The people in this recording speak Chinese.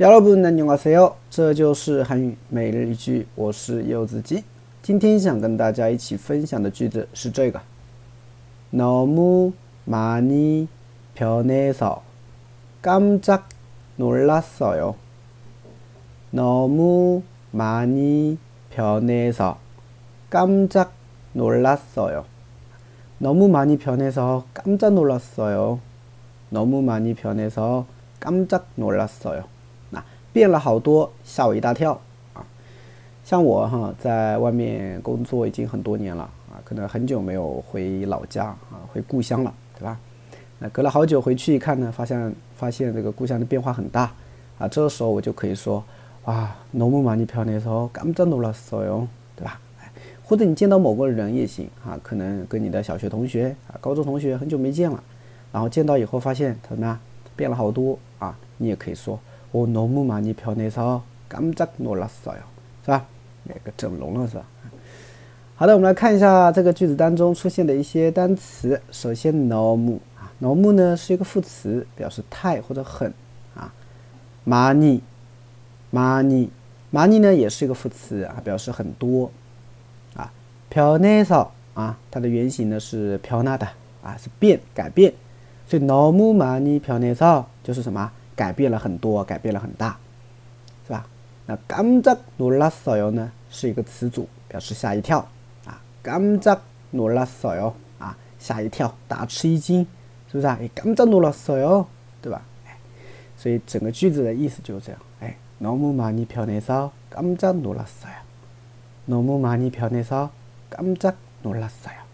여러분안녕하세요，这就是韩语每日一句，我是柚子鸡。今天想跟大家一起分享的句子是这个：너무많이변해서깜짝놀랐어 요。 너무많이변해서깜짝놀랐어 요。 너무많이변해서깜짝놀랐어 요。 너무많이변해서깜짝놀랐어 요。 变了好多，吓我一大跳啊！像我哈，在外面工作已经很多年了啊，可能很久没有回老家啊，回故乡了，对吧？那隔了好久回去一看呢，发现发现这个故乡的变化很大啊，这时候我就可以说哇，너무많이변해서깜짝놀랐어 요， 对吧？或者你见到某个人也行啊，可能跟你的小学同学啊、高中同学很久没见了，然后见到以后发现怎么样，变了好多啊，你也可以说。 我너무많이변해서깜짝놀랐어 요， 是吧？那个整容了是吧？好的，我们来看一下这个句子当中出现的一些单词。首先너무啊，너무呢是一个副词，表示太或者很啊。많이많이많이呢也是一个副词啊，表示很多啊。변해서啊，它的原型呢是변하다啊，是变改变，所以너무많이변해서就是什么？ 改变了很多，改变了很大，是吧？那깜짝놀랐어요呢，是一个词组，表示吓一跳啊。깜짝놀랐어요啊，吓一跳，大吃一惊，是不是啊？哎，깜짝놀랐어 요， 对吧？哎，所以整个句子的意思就是这样。哎，너무많이변해서깜짝놀랐어 요， 너무많이변해서깜짝놀랐어 요。